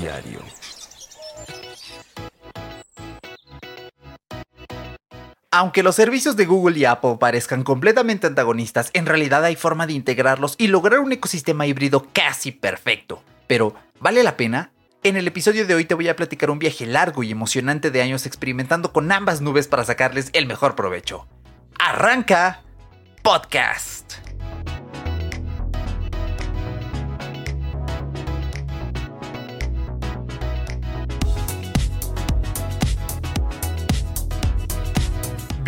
Diario. Aunque los servicios de Google y Apple parezcan completamente antagonistas, en realidad hay forma de integrarlos y lograr un ecosistema híbrido casi perfecto. Pero, ¿vale la pena? En el episodio de hoy te voy a platicar un viaje largo y emocionante de años experimentando con ambas nubes para sacarles el mejor provecho. ¡Arranca! Podcast.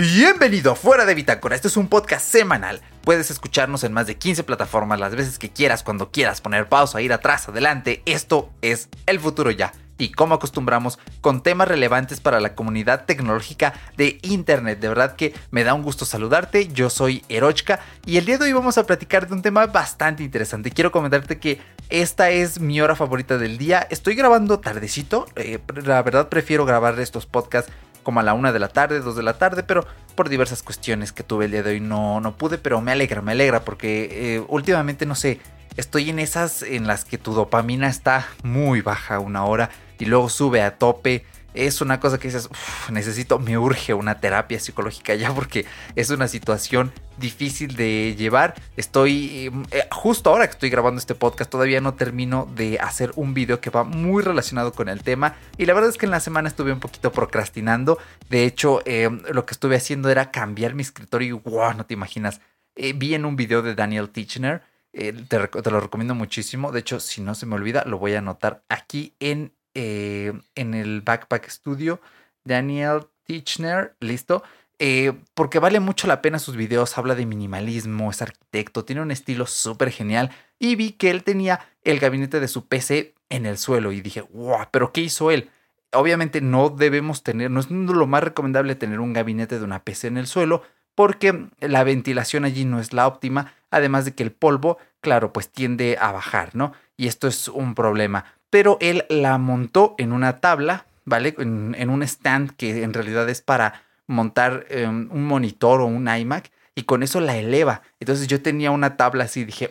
Bienvenido a Fuera de Bitácora. Este es un podcast semanal. Puedes escucharnos en más de 15 plataformas las veces que quieras, cuando quieras, poner pausa, ir atrás, adelante. Esto es el futuro ya. Y como acostumbramos, con temas relevantes para la comunidad tecnológica de Internet. De verdad que me da un gusto saludarte. Yo soy Erochka y el día de hoy vamos a platicar de un tema bastante interesante. Quiero comentarte que esta es mi hora favorita del día. Estoy grabando tardecito. Eh, la verdad prefiero grabar estos podcasts como a la una de la tarde, dos de la tarde, pero por diversas cuestiones que tuve el día de hoy no, no pude, pero me alegra, me alegra porque eh, últimamente no sé, estoy en esas en las que tu dopamina está muy baja una hora y luego sube a tope es una cosa que dices, necesito, me urge una terapia psicológica ya porque es una situación difícil de llevar. Estoy, em, eh, justo ahora que estoy grabando este podcast, todavía no termino de hacer un video que va muy relacionado con el tema. Y la verdad es que en la semana estuve un poquito procrastinando. De hecho, em, lo que estuve haciendo era cambiar mi escritorio y wow, no te imaginas. Eh, vi en un video de Daniel Tichner. Eh, te, te lo recomiendo muchísimo. De hecho, si no se me olvida, lo voy a anotar aquí en eh, en el Backpack Studio, Daniel Tichner, listo. Eh, porque vale mucho la pena sus videos, habla de minimalismo, es arquitecto, tiene un estilo súper genial. Y vi que él tenía el gabinete de su PC en el suelo y dije, wow, pero ¿qué hizo él? Obviamente no debemos tener, no es lo más recomendable tener un gabinete de una PC en el suelo porque la ventilación allí no es la óptima, además de que el polvo, claro, pues tiende a bajar, ¿no? Y esto es un problema pero él la montó en una tabla, ¿vale? En, un stand que en realidad es para montar em, un monitor o un iMac y con eso la eleva. Entonces yo tenía una tabla así dije,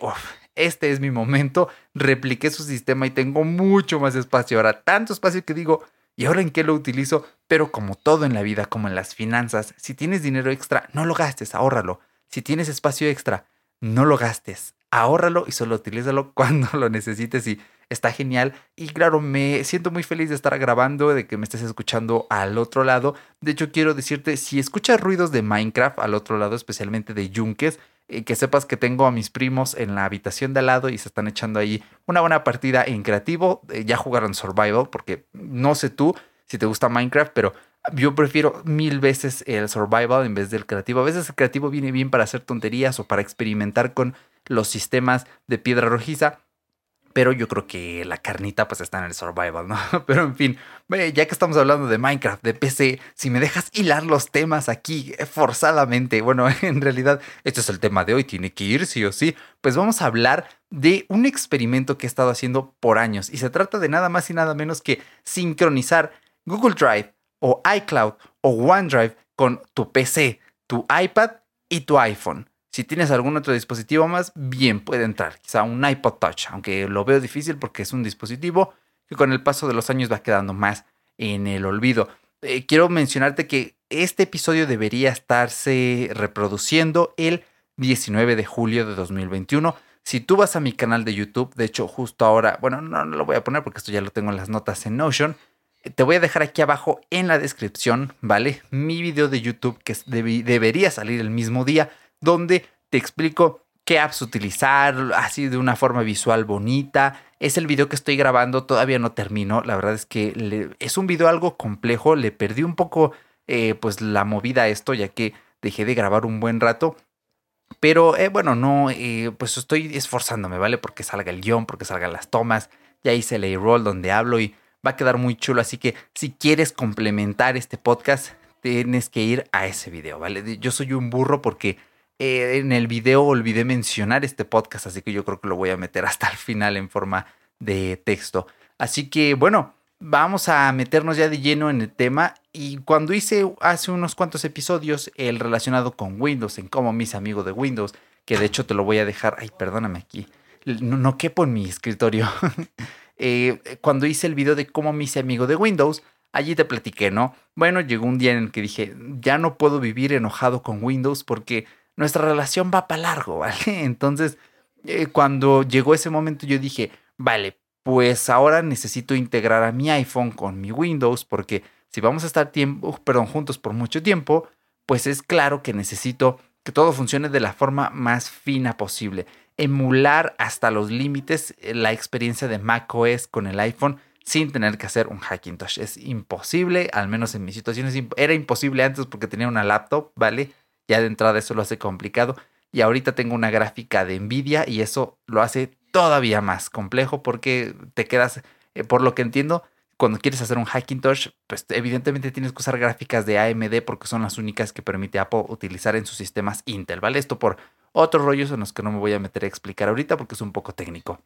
este es mi momento, repliqué su sistema y tengo mucho más espacio. Ahora, tanto espacio que digo, ¿y ahora en qué lo utilizo? Pero como todo en la vida, como en las finanzas, si tienes dinero extra, no lo gastes, ahórralo. Si tienes espacio extra, no lo gastes, ahórralo y solo utilízalo cuando lo necesites y está genial. Y claro, me siento muy feliz de estar grabando, de que me estés escuchando al otro lado. De hecho, quiero decirte, si escuchas ruidos de Minecraft al otro lado, especialmente de yunques, eh, que sepas que tengo a mis primos en la habitación de al lado y se están echando ahí una buena partida en creativo. Eh, ya jugaron Survival, porque no sé tú si te gusta Minecraft, pero yo prefiero mil veces el survival en vez del creativo. A veces el creativo viene bien para hacer tonterías o para experimentar con los sistemas de piedra rojiza. Pero yo creo que la carnita pues está en el survival, ¿no? Pero en fin, ya que estamos hablando de Minecraft, de PC, si me dejas hilar los temas aquí eh, forzadamente, bueno, en realidad este es el tema de hoy, tiene que ir sí o sí, pues vamos a hablar de un experimento que he estado haciendo por años y se trata de nada más y nada menos que sincronizar Google Drive o iCloud o OneDrive con tu PC, tu iPad y tu iPhone. Si tienes algún otro dispositivo más, bien puede entrar, quizá un iPod Touch, aunque lo veo difícil porque es un dispositivo que con el paso de los años va quedando más en el olvido. Eh, quiero mencionarte que este episodio debería estarse reproduciendo el 19 de julio de 2021. Si tú vas a mi canal de YouTube, de hecho justo ahora, bueno, no, no lo voy a poner porque esto ya lo tengo en las notas en Notion, te voy a dejar aquí abajo en la descripción, ¿vale? Mi video de YouTube que debería salir el mismo día donde te explico qué apps utilizar, así de una forma visual bonita. Es el video que estoy grabando, todavía no termino. La verdad es que es un video algo complejo. Le perdí un poco eh, pues la movida a esto, ya que dejé de grabar un buen rato. Pero eh, bueno, no, eh, pues estoy esforzándome, ¿vale? Porque salga el guion, porque salgan las tomas. Ya hice el A-roll donde hablo y va a quedar muy chulo. Así que si quieres complementar este podcast, tienes que ir a ese video, ¿vale? Yo soy un burro porque eh, en el video olvidé mencionar este podcast, así que yo creo que lo voy a meter hasta el final en forma de texto. Así que bueno, vamos a meternos ya de lleno en el tema. Y cuando hice hace unos cuantos episodios el relacionado con Windows, en cómo mis amigos de Windows, que de hecho te lo voy a dejar, ay, perdóname aquí, no, no quepo en mi escritorio. eh, cuando hice el video de cómo me hice amigo de Windows, allí te platiqué, ¿no? Bueno, llegó un día en el que dije, ya no puedo vivir enojado con Windows porque nuestra relación va para largo, ¿vale? Entonces, eh, cuando llegó ese momento yo dije, vale, pues ahora necesito integrar a mi iPhone con mi Windows porque si vamos a estar tiempo, perdón, juntos por mucho tiempo, pues es claro que necesito que todo funcione de la forma más fina posible. Emular hasta los límites eh, la experiencia de macOS con el iPhone sin tener que hacer un Hackintosh. Es imposible, al menos en mi situación era imposible antes porque tenía una laptop, ¿vale? Ya de entrada eso lo hace complicado. Y ahorita tengo una gráfica de Nvidia y eso lo hace todavía más complejo porque te quedas, eh, por lo que entiendo, cuando quieres hacer un Hackintosh, pues evidentemente tienes que usar gráficas de AMD porque son las únicas que permite Apple utilizar en sus sistemas Intel, ¿vale? Esto por otros rollos en los que no me voy a meter a explicar ahorita porque es un poco técnico.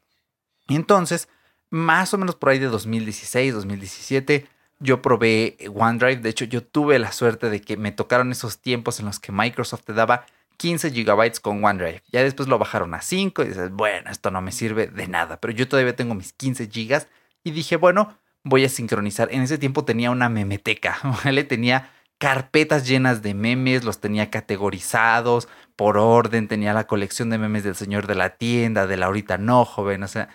Entonces, más o menos por ahí de 2016, 2017, yo probé OneDrive. De hecho, yo tuve la suerte de que me tocaron esos tiempos en los que Microsoft te daba 15 GB con OneDrive. Ya después lo bajaron a 5 y dices, bueno, esto no me sirve de nada. Pero yo todavía tengo mis 15 GB y dije, bueno, voy a sincronizar. En ese tiempo tenía una memeteca, ¿vale? Tenía carpetas llenas de memes, los tenía categorizados por orden, tenía la colección de memes del señor de la tienda, de la ahorita no joven, o sea,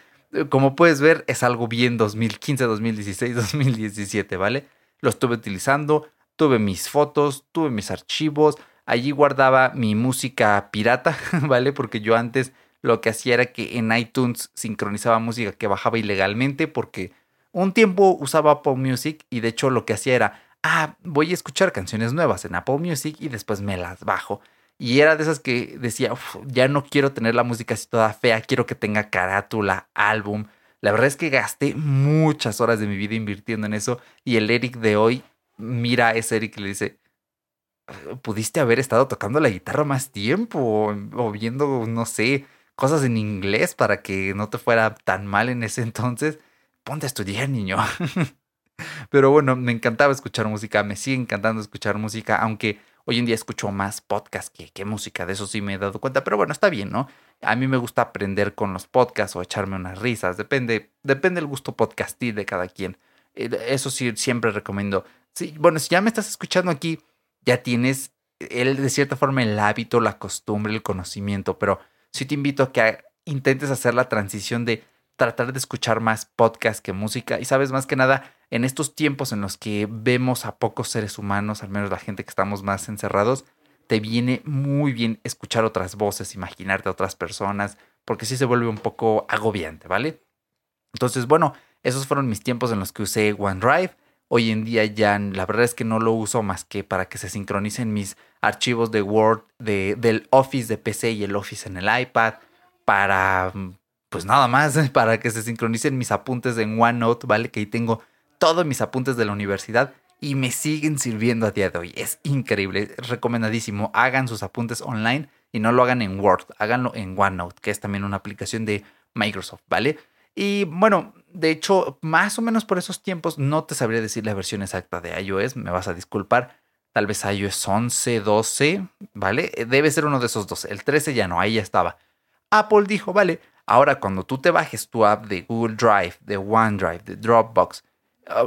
como puedes ver es algo bien 2015, 2016, 2017, ¿vale? Lo estuve utilizando, tuve mis fotos, tuve mis archivos, allí guardaba mi música pirata, ¿vale? Porque yo antes lo que hacía era que en iTunes sincronizaba música que bajaba ilegalmente porque un tiempo usaba Apple Music y de hecho lo que hacía era, ah, voy a escuchar canciones nuevas en Apple Music y después me las bajo. Y era de esas que decía, ya no quiero tener la música así toda fea, quiero que tenga carátula, álbum. La verdad es que gasté muchas horas de mi vida invirtiendo en eso y el Eric de hoy mira a ese Eric y le dice, pudiste haber estado tocando la guitarra más tiempo o viendo, no sé, cosas en inglés para que no te fuera tan mal en ese entonces ponte a estudiar, niño. Pero bueno, me encantaba escuchar música, me sigue encantando escuchar música, aunque hoy en día escucho más podcast que, música, de eso sí me he dado cuenta, pero bueno, está bien, ¿no? A mí me gusta aprender con los podcasts o echarme unas risas, depende, depende del gusto podcastil de cada quien. Eh, eso sí, siempre recomiendo. Sí, bueno, si ya me estás escuchando aquí, ya tienes el, de cierta forma el hábito, la costumbre, el conocimiento, pero sí te invito a que intentes hacer la transición de tratar de escuchar más podcast que música. Y sabes, más que nada, en estos tiempos en los que vemos a pocos seres humanos, al menos la gente que estamos más encerrados, te viene muy bien escuchar otras voces, imaginarte a otras personas, porque sí se vuelve un poco agobiante, ¿vale? Entonces, bueno, esos fueron mis tiempos en los que usé OneDrive. Hoy en día ya la verdad es que no lo uso más que para que se sincronicen mis archivos de Word de, del Office de PC y el Office en el iPad, para pues nada más para que se sincronicen mis apuntes en OneNote, ¿vale? Que ahí tengo todos mis apuntes de la universidad y me siguen sirviendo a día de hoy. Es increíble, recomendadísimo. Hagan sus apuntes online y no lo hagan en Word, háganlo en OneNote, que es también una aplicación de Microsoft, ¿vale? Y bueno, de hecho, más o menos por esos tiempos no te sabría decir la versión exacta de iOS, me vas a disculpar. Tal vez iOS 11, 12, ¿vale? Debe ser uno de esos dos. El 13 ya no, ahí ya estaba. Apple dijo, vale, Ahora, cuando tú te bajes tu app de Google Drive, de OneDrive, de Dropbox,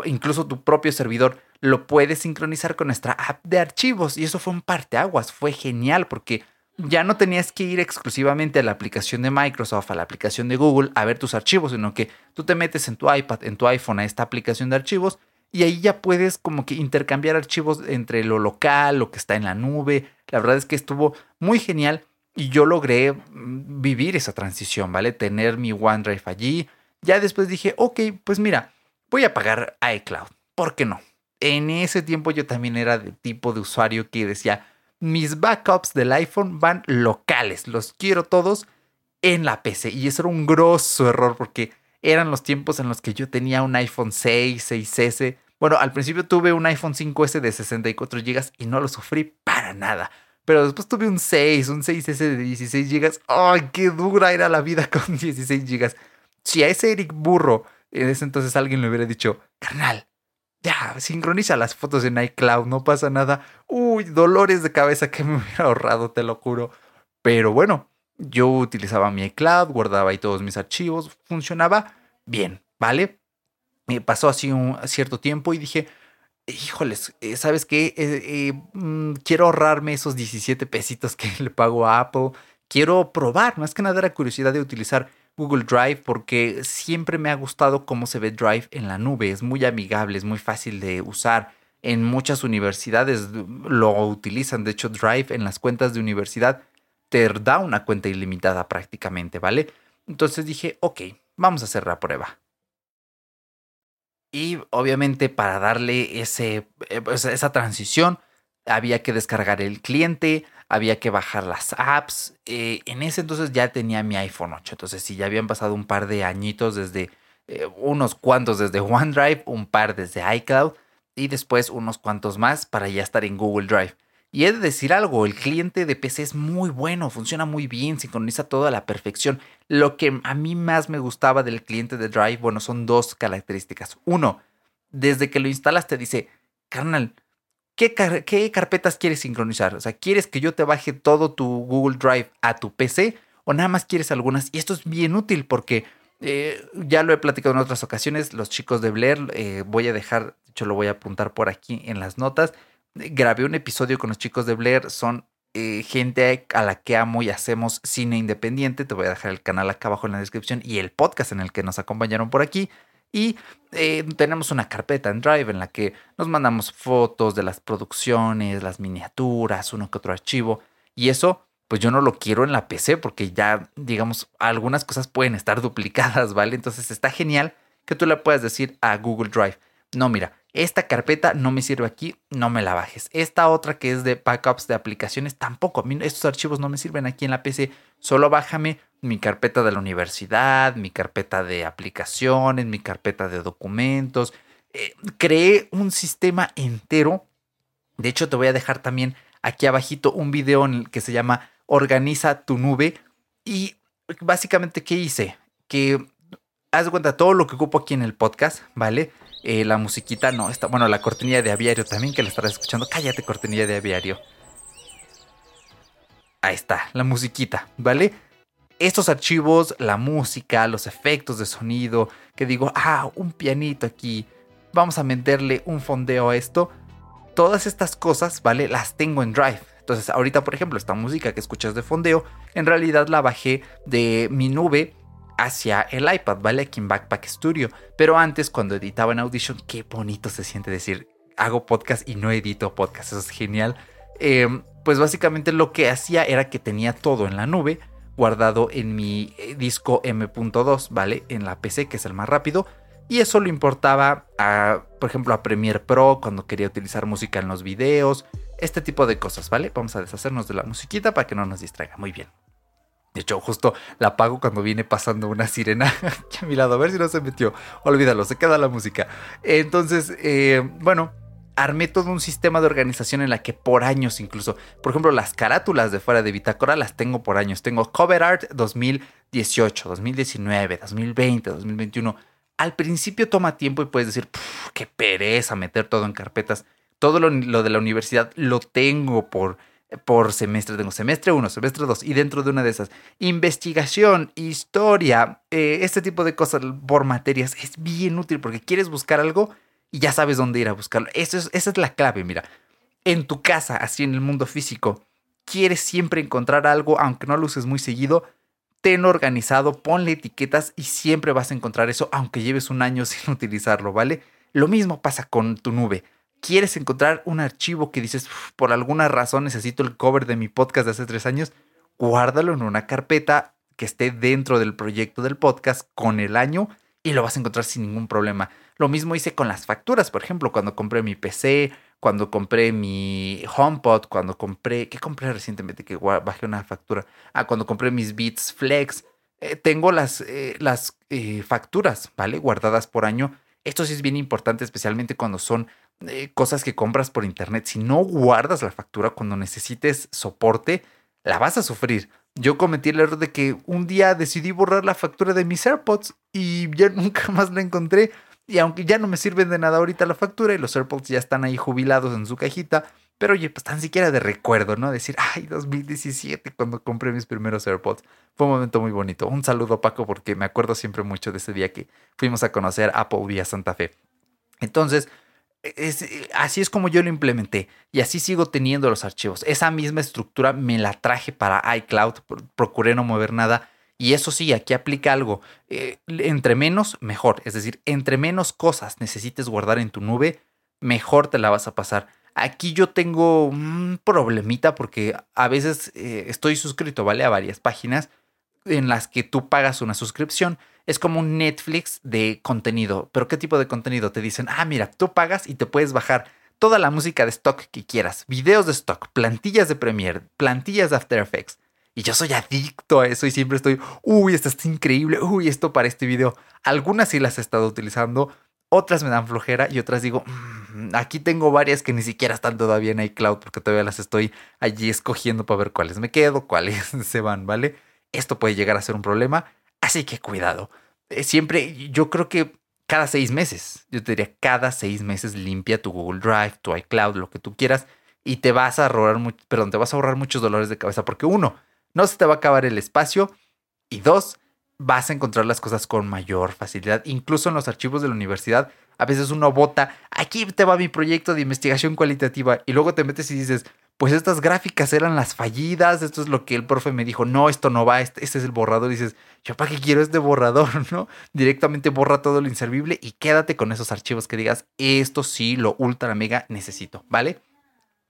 incluso tu propio servidor, lo puedes sincronizar con nuestra app de archivos. Y eso fue un parteaguas, fue genial porque ya no tenías que ir exclusivamente a la aplicación de Microsoft, a la aplicación de Google, a ver tus archivos, sino que tú te metes en tu iPad, en tu iPhone, a esta aplicación de archivos y ahí ya puedes como que intercambiar archivos entre lo local, lo que está en la nube. La verdad es que estuvo muy genial y yo logré mm, vivir esa transición, ¿vale? Tener mi OneDrive allí. Ya después dije, ok, pues mira, voy a pagar iCloud. ¿Por qué no? En ese tiempo yo también era de tipo de usuario que decía, mis backups del iPhone van locales, los quiero todos en la PC. Y eso era un grosso error porque eran los tiempos en los que yo tenía un iPhone 6, 6S. Bueno, al principio tuve un iPhone 5S de 64 GB y no lo sufrí para nada. Pero después tuve un 6, un 6S de 16 GB. ¡Ay, qué dura era la vida con 16 GB! Si a ese Eric Burro en ese entonces alguien le hubiera dicho, carnal, ya, sincroniza las fotos en iCloud, no pasa nada. Uy, dolores de cabeza que me hubiera ahorrado, te lo juro. Pero bueno, yo utilizaba mi iCloud, guardaba ahí todos mis archivos, funcionaba bien, ¿vale? Me pasó así un cierto tiempo y dije, híjoles, eh, ¿sabes qué? Eh, mm, quiero ahorrarme esos 17 pesitos que le pago a Apple. Quiero probar, más que nada era curiosidad de utilizar Google Drive porque siempre me ha gustado cómo se ve Drive en la nube. Es muy amigable, es muy fácil de usar. En muchas universidades lo utilizan. De hecho, Drive en las cuentas de universidad te da una cuenta ilimitada prácticamente, ¿vale? Entonces dije, ok, vamos a hacer la prueba. Y obviamente para darle ese, eh, pues, esa transición había que descargar el cliente, había que bajar las apps. Eh, en ese entonces ya tenía mi iPhone 8, entonces sí, ya habían pasado un par de añitos desde eh, unos cuantos desde OneDrive, un par desde iCloud y después unos cuantos más para ya estar en Google Drive. Y he de decir algo, el cliente de PC es muy bueno, funciona muy bien, sincroniza todo a la perfección. Lo que a mí más me gustaba del cliente de Drive, bueno, son dos características. Uno, desde que lo instalas te dice, carnal, ¿qué, ¿qué, carpetas quieres sincronizar? O sea, ¿quieres que yo te baje todo tu Google Drive a tu PC o nada más quieres algunas? Y esto es bien útil porque eh, ya lo he platicado en otras ocasiones, los chicos de Blair, eh, voy a dejar, de hecho lo voy a apuntar por aquí en las notas grabé un episodio con los chicos de Blair, son eh, gente a la que amo y hacemos cine independiente. Te voy a dejar el canal acá abajo en la descripción y el podcast en el que nos acompañaron por aquí. Y eh, tenemos una carpeta en Drive en la que nos mandamos fotos de las producciones, las miniaturas, uno que otro archivo. Y eso, pues yo no lo quiero en la PC porque ya, digamos, algunas cosas pueden estar duplicadas, ¿vale? Entonces está genial que tú le puedas decir a Google Drive, no, mira, esta carpeta no me sirve aquí, no me la bajes. Esta otra que es de backups de aplicaciones, tampoco. Estos archivos no me sirven aquí en la PC. Solo bájame mi carpeta de la universidad, mi carpeta de aplicaciones, mi carpeta de documentos. Eh, creé un sistema entero. De hecho, te voy a dejar también aquí abajito un video en el que se llama Organiza tu nube. Y básicamente, ¿qué hice? Que haz de cuenta todo lo que ocupo aquí en el podcast, ¿vale? Eh, la musiquita no, está, bueno, la cortinilla de aviario también que la estarás escuchando. Cállate, cortinilla de aviario. Ahí está, la musiquita, ¿vale? Estos archivos, la música, los efectos de sonido, que digo, ah, un pianito aquí, vamos a meterle un fondeo a esto. Todas estas cosas, ¿vale? Las tengo en Drive. Entonces, ahorita, por ejemplo, esta música que escuchas de fondeo, en realidad la bajé de mi nube hacia el iPad, ¿vale? Aquí en Backpack Studio. Pero antes, cuando editaba en Audition, qué bonito se siente decir, hago podcast y no edito podcast, eso es genial. Em, pues básicamente lo que hacía era que tenía todo en la nube, guardado en mi eh, disco M.2, ¿vale? En la PC, que es el más rápido. Y eso lo importaba a, por ejemplo, a Premiere Pro cuando quería utilizar música en los videos, este tipo de cosas, ¿vale? Vamos a deshacernos de la musiquita para que no nos distraiga. Muy bien. De hecho, justo la apago cuando viene pasando una sirena aquí a mi lado. A ver si no se metió. Olvídalo, se queda la música. Entonces, eh, bueno, armé todo un sistema de organización en la que por años incluso, por ejemplo, las carátulas de fuera de Bitácora las tengo por años. Tengo Cover Art 2018, 2019, 2020, 2021. Al principio toma tiempo y puedes decir, qué pereza meter todo en carpetas. Todo lo, lo de la universidad lo tengo por por semestre. Tengo semestre 1, semestre 2 y dentro de una de esas, investigación, historia, eh, este tipo de cosas por materias es bien útil porque quieres buscar algo y ya sabes dónde ir a buscarlo. Es, esa es la clave, mira. En tu casa, así en el mundo físico, quieres siempre encontrar algo, aunque no lo uses muy seguido, ten organizado, ponle etiquetas y siempre vas a encontrar eso, aunque lleves un año sin utilizarlo, ¿vale? Lo mismo pasa con tu nube quieres encontrar un archivo que dices, por alguna razón necesito el cover de mi podcast de hace tres años, guárdalo en una carpeta que esté dentro del proyecto del podcast con el año y lo vas a encontrar sin ningún problema. Lo mismo hice con las facturas, por ejemplo, cuando compré mi PC, cuando compré mi HomePod, cuando compré, ¿qué compré recientemente que bajé una factura? Ah, cuando compré mis Beats Flex. Eh, tengo las, eh, las eh, facturas, ¿vale? Guardadas por año. Esto sí es bien importante, especialmente cuando son eh, cosas que compras por internet, si no guardas la factura cuando necesites soporte, la vas a sufrir. Yo cometí el error de que un día decidí borrar la factura de mis AirPods y ya nunca más la encontré. Y aunque ya no me sirven de nada ahorita la factura y los AirPods ya están ahí jubilados en su cajita, Pero oye, pues tan siquiera de recuerdo, ¿no? Decir, ay, 2017 cuando compré mis primeros AirPods. Fue un momento muy bonito. Un saludo Paco porque me acuerdo siempre mucho de ese día que fuimos a conocer Apple vía Santa Fe. Entonces, así es como yo lo implementé y así sigo teniendo los archivos. Esa misma estructura me la traje para iCloud, procuré no mover nada. Y eso sí, aquí aplica algo. Eh, entre menos, mejor. Es decir, entre menos cosas necesites guardar en tu nube, mejor te la vas a pasar. Aquí yo tengo un problemita porque a veces eh, estoy suscrito, ¿vale? A varias páginas en las que tú pagas una suscripción. Es como un Netflix de contenido. ¿Pero qué tipo de contenido? Te dicen, ah, mira, tú pagas y te puedes bajar toda la música de stock que quieras, videos de stock, plantillas de Premiere, plantillas de After Effects. Y yo soy adicto a eso y siempre estoy, uy, esto está increíble, uy, esto para este video. Algunas sí las he estado utilizando, otras me dan flojera y otras digo, mm, aquí tengo varias que ni siquiera están todavía en iCloud porque todavía las estoy allí escogiendo para ver cuáles me quedo, cuáles se van, ¿vale? Esto puede llegar a ser un problema, así que cuidado. Eh, siempre, yo creo que cada seis meses, yo te diría, cada seis meses limpia tu Google Drive, tu iCloud, lo que tú quieras, y te vas a ahorrar, perdón, te vas a ahorrar muchos dolores de cabeza porque uno, no se te va a acabar el espacio y dos, vas a encontrar las cosas con mayor facilidad. Incluso en los archivos de la universidad, a veces uno vota, aquí te va mi proyecto de investigación cualitativa y luego te metes y dices, pues estas gráficas eran las fallidas, esto es lo que el profe me dijo, no, esto no va, este, este es el borrador. Dices, yo para qué quiero este borrador, ¿no? Directamente borra todo lo inservible y quédate con esos archivos que digas, esto sí, lo ultra mega necesito, ¿vale?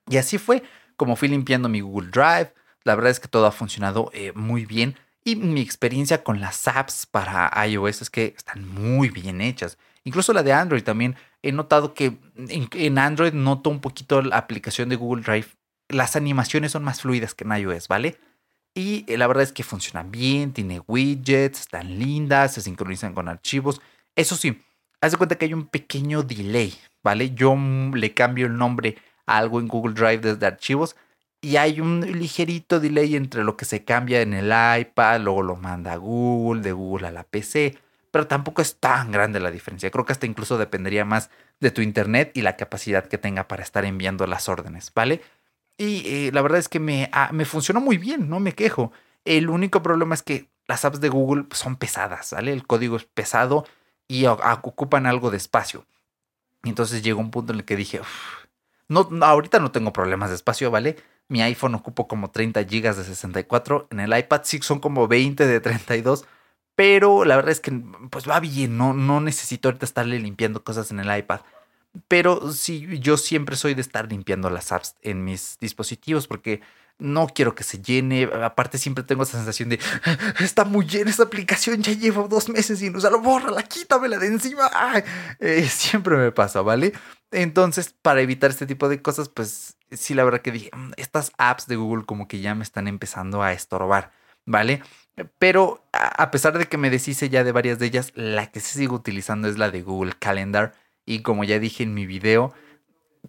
Y así fue como fui limpiando mi Google Drive. La verdad es que todo ha funcionado eh, muy bien. Y mi experiencia con las apps para iOS es que están muy bien hechas. Incluso la de Android también. He notado que en, Android noto un poquito la aplicación de Google Drive. Las animaciones son más fluidas que en iOS, ¿vale? Y eh, la verdad es que funcionan bien, tiene widgets, están lindas, se sincronizan con archivos. Eso sí, haz de cuenta que hay un pequeño delay, ¿vale? Yo le cambio el nombre a algo en Google Drive desde archivos y hay un ligerito delay entre lo que se cambia en el iPad, luego lo manda a Google, de Google a la PC, pero tampoco es tan grande la diferencia. Creo que hasta incluso dependería más de tu internet y la capacidad que tenga para estar enviando las órdenes, ¿vale? Y eh, la verdad es que me, ah, me funcionó muy bien, no me quejo. El único problema es que las apps de Google son pesadas, ¿vale? El código es pesado y ocupan algo de espacio. Entonces llegó un punto en el que dije, no, ahorita no tengo problemas de espacio, ¿vale? Mi iPhone ocupo como 30 GB de 64. En el iPad sí son como 20 de 32. Pero la verdad es que pues va bien. No, no necesito ahorita estarle limpiando cosas en el iPad. Pero sí, yo siempre soy de estar limpiando las apps en mis dispositivos porque no quiero que se llene. Aparte, siempre tengo esa sensación de está muy llena esta aplicación, ya llevo dos meses no la bórrala, quítamela de encima. Eh, siempre me pasa, ¿vale? Entonces, para evitar este tipo de cosas, pues sí, la verdad que dije, mm, estas apps de Google como que ya me están empezando a estorbar, ¿vale? Pero a pesar de que me deshice ya de varias de ellas, la que sí sigo utilizando es la de Google Calendar. Y como ya dije en mi video,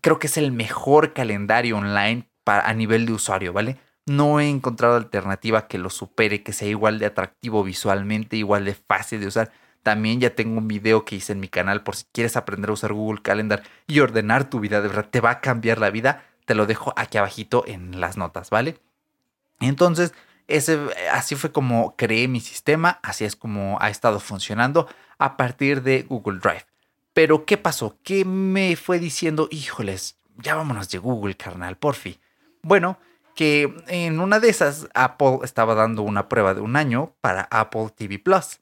creo que es el mejor calendario online para, a nivel de usuario, ¿vale? No he encontrado alternativa que lo supere, que sea igual de atractivo visualmente, igual de fácil de usar. También ya tengo un video que hice en mi canal por si quieres aprender a usar Google Calendar y ordenar tu vida, de verdad te va a cambiar la vida. Te lo dejo aquí abajito en las notas, ¿vale? Entonces, ese, así fue como creé mi sistema, así es como ha estado funcionando a partir de Google Drive. Pero, ¿qué pasó? ¿Qué me fue diciendo? Híjoles, ya vámonos de Google, carnal, porfi. Bueno, que en una de esas Apple estaba dando una prueba de un año para Apple TV Plus.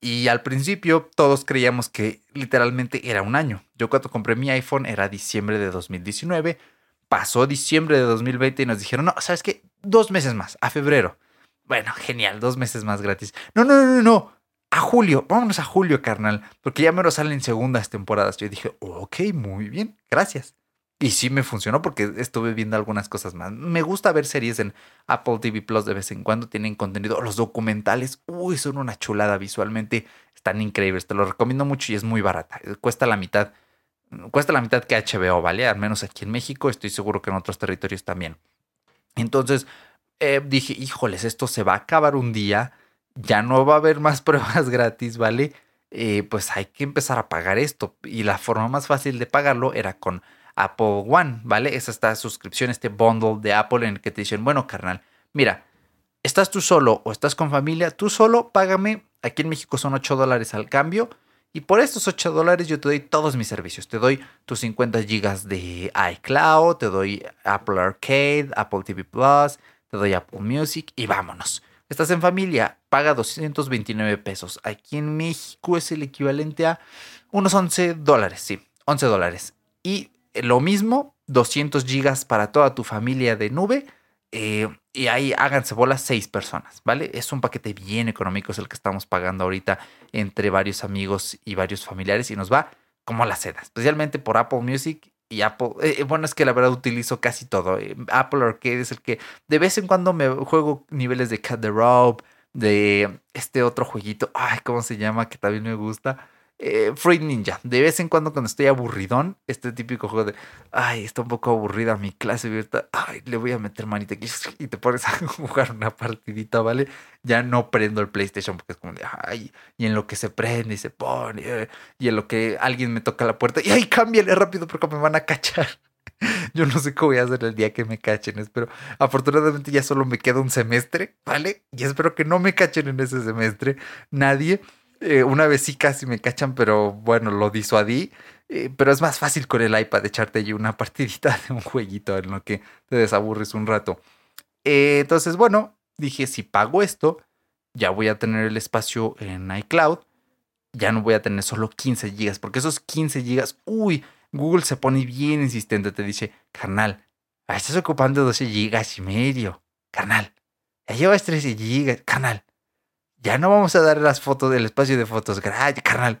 Y al principio todos creíamos que literalmente era un año. Yo cuando compré mi iPhone era diciembre de 2019. Pasó diciembre de 2020 y nos dijeron, no, ¿sabes qué? Dos meses más, a febrero. Bueno, genial, dos meses más gratis. No, no, no, no, no. A julio, vámonos a julio, carnal, porque ya me lo salen segundas temporadas. Yo dije, ok, muy bien, gracias. Y sí me funcionó porque estuve viendo algunas cosas más. Me gusta ver series en Apple TV Plus de vez en cuando. Tienen contenido. Los documentales, uy, son una chulada visualmente. Están increíbles. Te lo recomiendo mucho y es muy barata. Cuesta la mitad. Cuesta la mitad que HBO, ¿vale? Al menos aquí en México. Estoy seguro que en otros territorios también. Entonces eh, dije, híjoles, esto se va a acabar un día. Ya no va a haber más pruebas gratis, ¿vale? Eh, pues hay que empezar a pagar esto. Y la forma más fácil de pagarlo era con Apple One, ¿vale? Es esta suscripción, este bundle de Apple en el que te dicen, bueno, carnal, mira, estás tú solo o estás con familia, tú solo págame, aquí en México son 8 dólares al cambio, y por estos 8 dólares yo te doy todos mis servicios. Te doy tus 50 gigas de iCloud, te doy Apple Arcade, Apple TV Plus, te doy Apple Music y vámonos. Estás en familia, paga 229 pesos. Aquí en México es el equivalente a unos 11 dólares, sí, 11 dólares. Y lo mismo, 200 gigas para toda tu familia de nube. Eh, y ahí háganse bolas seis personas, ¿vale? Es un paquete bien económico, es el que estamos pagando ahorita entre varios amigos y varios familiares y nos va como la seda, especialmente por Apple Music y Apple. Eh, eh, bueno, es que la verdad utilizo casi todo. Apple Arcade es el que de vez en cuando me juego niveles de Cat the Rope, de este otro jueguito, ay, ¿cómo se llama? Que también me gusta eh, Ninja. De vez en cuando, cuando estoy aburridón, este típico juego de, ay, está un poco aburrida mi clase abierta, ay, le voy a meter manita aquí y te pones a jugar una partidita, ¿vale? Ya no prendo el PlayStation porque es como de, ay, y en lo que se prende y se pone, y en lo que alguien me toca la puerta, y ay, cámbiale rápido porque me van a cachar. Yo no sé cómo voy a hacer el día que me cachen, espero. Afortunadamente ya solo me queda un semestre, ¿vale? Y espero que no me cachen en ese semestre nadie. Eh, una vez sí casi me cachan, pero bueno, lo disuadí. Eh, pero es más fácil con el iPad echarte allí una partidita de un jueguito en lo que te desaburres un rato. Eh, entonces, bueno, dije, si pago esto, ya voy a tener el espacio en iCloud. Ya no voy a tener solo 15 gigas, porque esos 15 gigas, uy, Google se pone bien insistente. Te dice, carnal, estás ocupando 12 gigas y medio. Carnal, ya llevas 13 gigas. Carnal, ya no vamos a dar las fotos del espacio de fotos. carnal,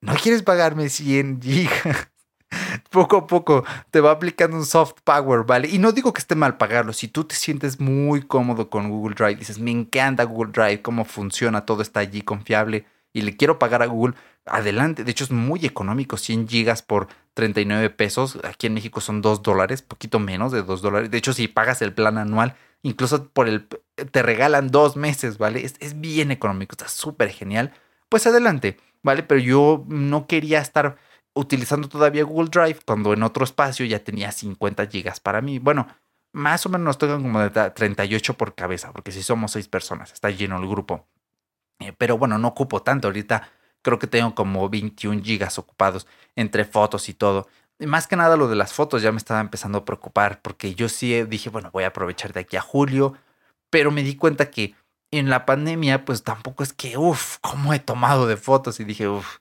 ¿no quieres pagarme 100 gigas? poco a poco te va aplicando un soft power, ¿vale? Y no digo que esté mal pagarlo. Si tú te sientes muy cómodo con Google Drive, dices, me encanta Google Drive, cómo funciona, todo está allí confiable y le quiero pagar a Google, adelante. De hecho, es muy económico, 100 gigas por 39 pesos. Aquí en México son 2 dólares, poquito menos de 2 dólares. De hecho, si pagas el plan anual, incluso por el te regalan dos meses, ¿vale? Es, bien económico, está súper genial. Pues adelante, ¿vale? Pero yo no quería estar utilizando todavía Google Drive cuando en otro espacio ya tenía 50 gigas para mí. Bueno, más o menos nos tocan como de 38 por cabeza, porque si somos seis personas, está lleno el grupo. Eh, pero bueno, no ocupo tanto. Ahorita creo que tengo como 21 gigas ocupados entre fotos y todo. Más que nada lo de las fotos ya me estaba empezando a preocupar porque yo sí dije, bueno, voy a aprovechar de aquí a julio, pero me di cuenta que en la pandemia pues tampoco es que, uff, ¿cómo he tomado de fotos? Y dije, uff,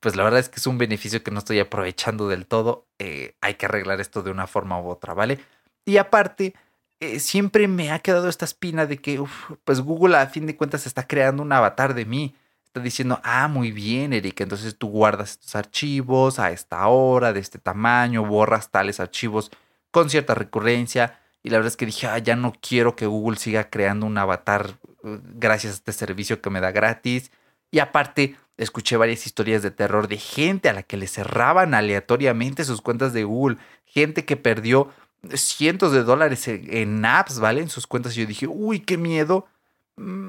pues la verdad es que es un beneficio que no estoy aprovechando del todo, eh, hay que arreglar esto de una forma u otra, ¿vale? Y aparte, eh, siempre me ha quedado esta espina de que, uf, pues Google a fin de cuentas está creando un avatar de mí diciendo, ah, muy bien, Eric, entonces tú guardas estos archivos a esta hora, de este tamaño, borras tales archivos con cierta recurrencia. Y la verdad es que dije, ah, ya no quiero que Google siga creando un avatar uh, gracias a este servicio que me da gratis. Y aparte, escuché varias historias de terror de gente a la que le cerraban aleatoriamente sus cuentas de Google, gente que perdió cientos de dólares en, apps, ¿vale? En sus cuentas. Y yo dije, uy, qué miedo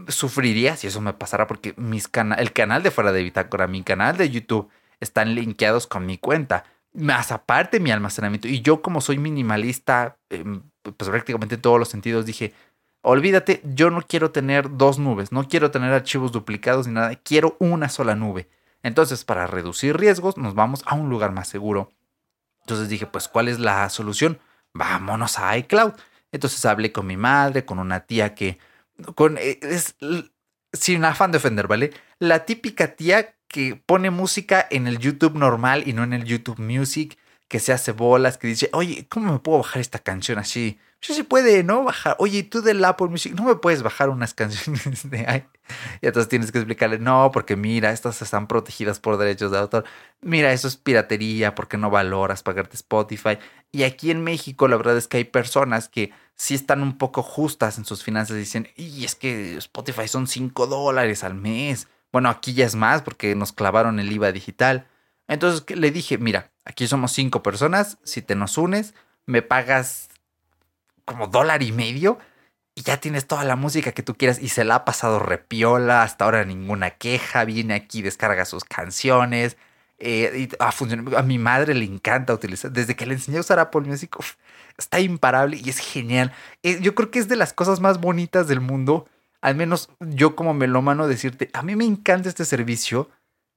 sufriría si eso me pasara porque mis el canal de Fuera de Bitácora, mi canal de YouTube están linkeados con mi cuenta. Más aparte mi almacenamiento. Y yo como soy minimalista, pues prácticamente en todos los sentidos dije, olvídate, yo no quiero tener dos nubes, no quiero tener archivos duplicados ni nada, quiero una sola nube. Entonces, para reducir riesgos, nos vamos a un lugar más seguro. Entonces dije, pues, ¿cuál es la solución? Vámonos a iCloud. Entonces hablé con mi madre, con una tía que con, eh, es, sin afán de ofender, ¿vale? La típica tía que pone música en el YouTube normal y no en el YouTube Music, que se hace bolas, que dice, oye, ¿cómo me puedo bajar esta canción así? Sí se puede, ¿no? Bajar. Oye, tú del Apple Music, ¿no me puedes bajar unas canciones de ahí? Y entonces tienes que explicarle, no, porque mira, estas están protegidas por derechos de autor. Mira, eso es piratería, porque no valoras pagarte Spotify. Y aquí en México, la verdad es que hay personas que sí están un poco justas en sus finanzas. Dicen, y es que Spotify son 5 dólares al mes. Bueno, aquí ya es más porque nos clavaron el IVA digital. Entonces le dije, mira, aquí somos 5 personas. Si te nos unes, me pagas como dólar y medio y ya tienes toda la música que tú quieras y se la ha pasado repiola, hasta ahora ninguna queja, viene aquí, descarga sus canciones, Eh, a, mi madre le encanta utilizar. Desde que le enseñé a usar Apple Music, está imparable y es genial. Eh, yo creo que es de las cosas más bonitas del mundo. Al menos yo como melómano decirte, a mí me encanta este servicio.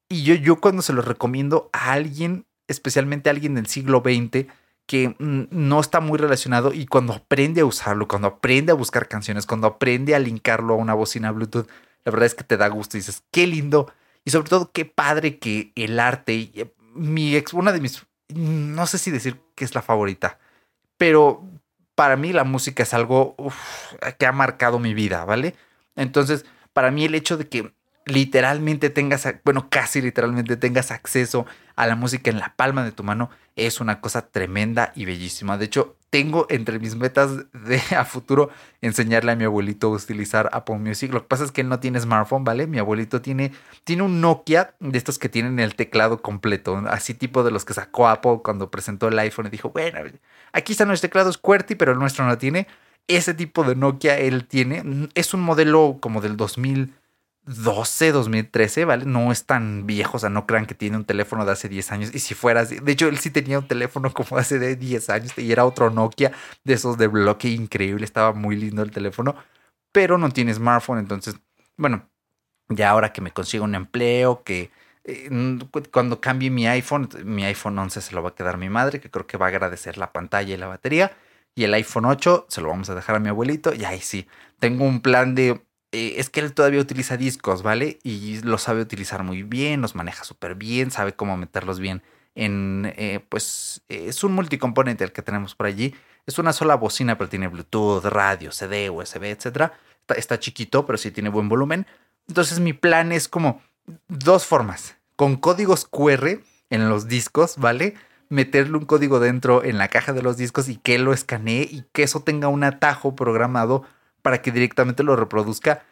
Y yo, yo cuando se lo recomiendo a alguien, especialmente a alguien del siglo XX, que mm, no está muy relacionado y cuando aprende a usarlo, cuando aprende a buscar canciones, cuando aprende a linkarlo a una bocina Bluetooth, la verdad es que te da gusto y dices, qué lindo y sobre todo qué padre que el arte, eh, mi ex, una de mis, no sé si decir que es la favorita, pero para mí la música es algo que ha marcado mi vida, ¿vale? Entonces, para mí el hecho de que literalmente tengas, bueno, casi literalmente tengas acceso a la música en la palma de tu mano es una cosa tremenda y bellísima. De hecho, tengo entre mis metas de a futuro enseñarle a mi abuelito a utilizar Apple Music. Lo que pasa es que él no tiene smartphone, ¿vale? Mi abuelito tiene, tiene un Nokia de estos que tienen el teclado completo, así tipo de los que sacó Apple cuando presentó el iPhone y dijo, bueno, aquí están los teclados QWERTY, pero el nuestro no tiene. Ese tipo de Nokia él tiene. Es un modelo como del 2000 2012, 2013, ¿vale? No es tan viejo, o sea, no crean que tiene un teléfono de hace 10 años. Y si fuera así, de hecho, él sí tenía un teléfono como hace de 10 años y era otro Nokia de esos de bloque increíble, estaba muy lindo el teléfono, pero no tiene smartphone, entonces, bueno, ya ahora que me consigo un empleo, que eh, cuando cambie mi iPhone, mi iPhone 11 se lo va a quedar mi madre, que creo que va a agradecer la pantalla y la batería. Y el iPhone 8 se lo vamos a dejar a mi abuelito. Y ahí sí, tengo un plan de eh, es que él todavía utiliza discos, ¿vale? Y lo sabe utilizar muy bien, los maneja súper bien, sabe cómo meterlos bien en, eh, pues, es un multicomponente el que tenemos por allí. Es una sola bocina, pero tiene Bluetooth, radio, CD, USB, etc. Está, está chiquito, pero sí tiene buen volumen. Entonces mi plan es como dos formas. Con códigos QR en los discos, ¿vale? Meterle un código dentro en la caja de los discos y que lo escanee y que eso tenga un atajo programado para que directamente lo reproduzca.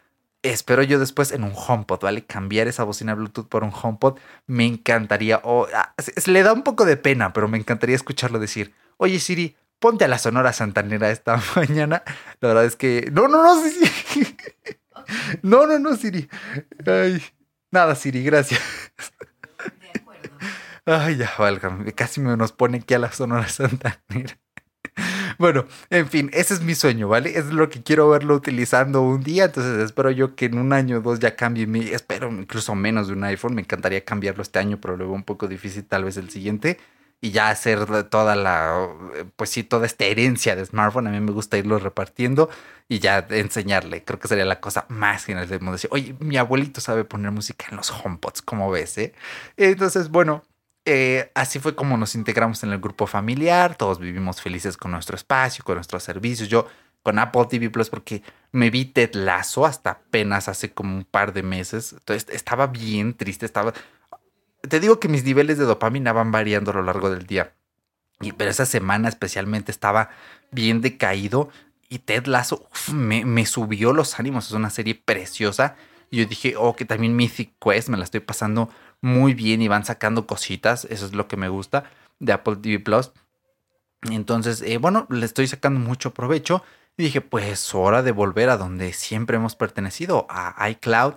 Espero yo después en un HomePod, ¿vale? Cambiar esa bocina Bluetooth por un HomePod. Me encantaría, o ah, se, le da un poco de pena, pero me encantaría escucharlo decir, oye Siri, ponte a la Sonora Santanera esta mañana. La verdad es que... No, no, no, Siri. No, no, no, Siri. Ay, nada, Siri, gracias. De acuerdo. Ay, ya, valga, casi me nos pone aquí a la Sonora Santanera. Bueno, en fin, ese es mi sueño, ¿vale? Es lo que quiero verlo utilizando un día. Entonces espero yo que en un año o dos ya cambie mi. Espero incluso menos de un iPhone. Me encantaría cambiarlo este año, pero luego un poco difícil, tal vez el siguiente. Y ya hacer toda la. Pues sí, toda esta herencia de smartphone. A mí me gusta irlo repartiendo y ya enseñarle. Creo que sería la cosa más genial de decir, oye, mi abuelito sabe poner música en los HomePods, como ves, eh? Entonces, bueno, eh, así fue como nos integramos en el grupo familiar, todos vivimos felices con nuestro espacio, con nuestros servicios. Yo con Apple TV Plus porque me vi Ted Lasso hasta apenas hace como un par de meses. Entonces estaba bien triste, estaba... Te digo que mis niveles de dopamina van variando a lo largo del día. Y, pero esa semana especialmente estaba bien decaído y Ted Lasso me, me, subió los ánimos. Es una serie preciosa. Y yo dije, oh, que también Mythic Quest me la estoy pasando muy bien y van sacando cositas. Eso es lo que me gusta de Apple TV Plus. Entonces, eh, bueno, le estoy sacando mucho provecho. Y dije, pues hora de volver a donde siempre hemos pertenecido, a iCloud.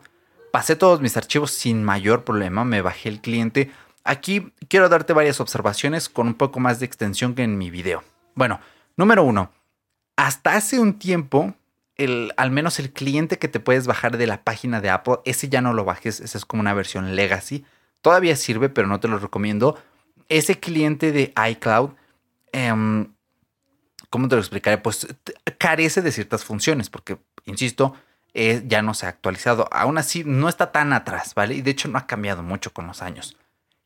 Pasé todos mis archivos sin mayor problema, me bajé el cliente. Aquí quiero darte varias observaciones con un poco más de extensión que en mi video. Bueno, número uno, hasta hace un tiempo, el, al menos el cliente que te puedes bajar de la página de Apple, ese ya no lo bajes, esa es como una versión legacy. Todavía sirve, pero no te lo recomiendo. Ese cliente de iCloud, em, ¿cómo te lo explicaré? Pues carece de ciertas funciones, porque, insisto, ya no se ha actualizado. Aún así, no está tan atrás, ¿vale? Y de hecho no ha cambiado mucho con los años.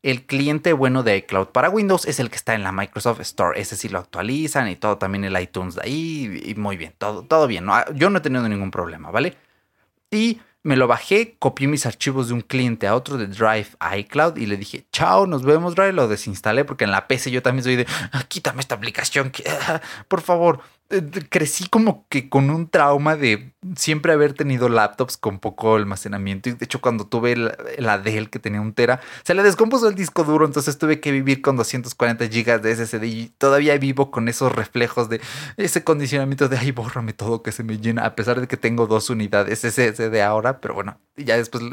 El cliente bueno de iCloud para Windows es el que está en la Microsoft Store. Ese sí lo actualizan y todo, también el iTunes de ahí. Y muy bien, todo, todo bien. ¿no? Yo no he tenido ningún problema, ¿vale? Y me lo bajé, copié mis archivos de un cliente a otro de Drive iCloud y le dije, chao, nos vemos, Drive. Lo desinstalé porque en la PC yo también soy de, ah, quítame esta aplicación, por favor. Eh, crecí como que con un trauma de siempre haber tenido laptops con poco almacenamiento. Y de hecho, cuando tuve la, Dell que tenía un Tera, se le descompuso el disco duro. Entonces tuve que vivir con 240 GB de SSD. Y todavía vivo con esos reflejos de ese condicionamiento de ay, bórrame todo que se me llena. A pesar de que tengo dos unidades SSD ahora. Pero bueno, ya después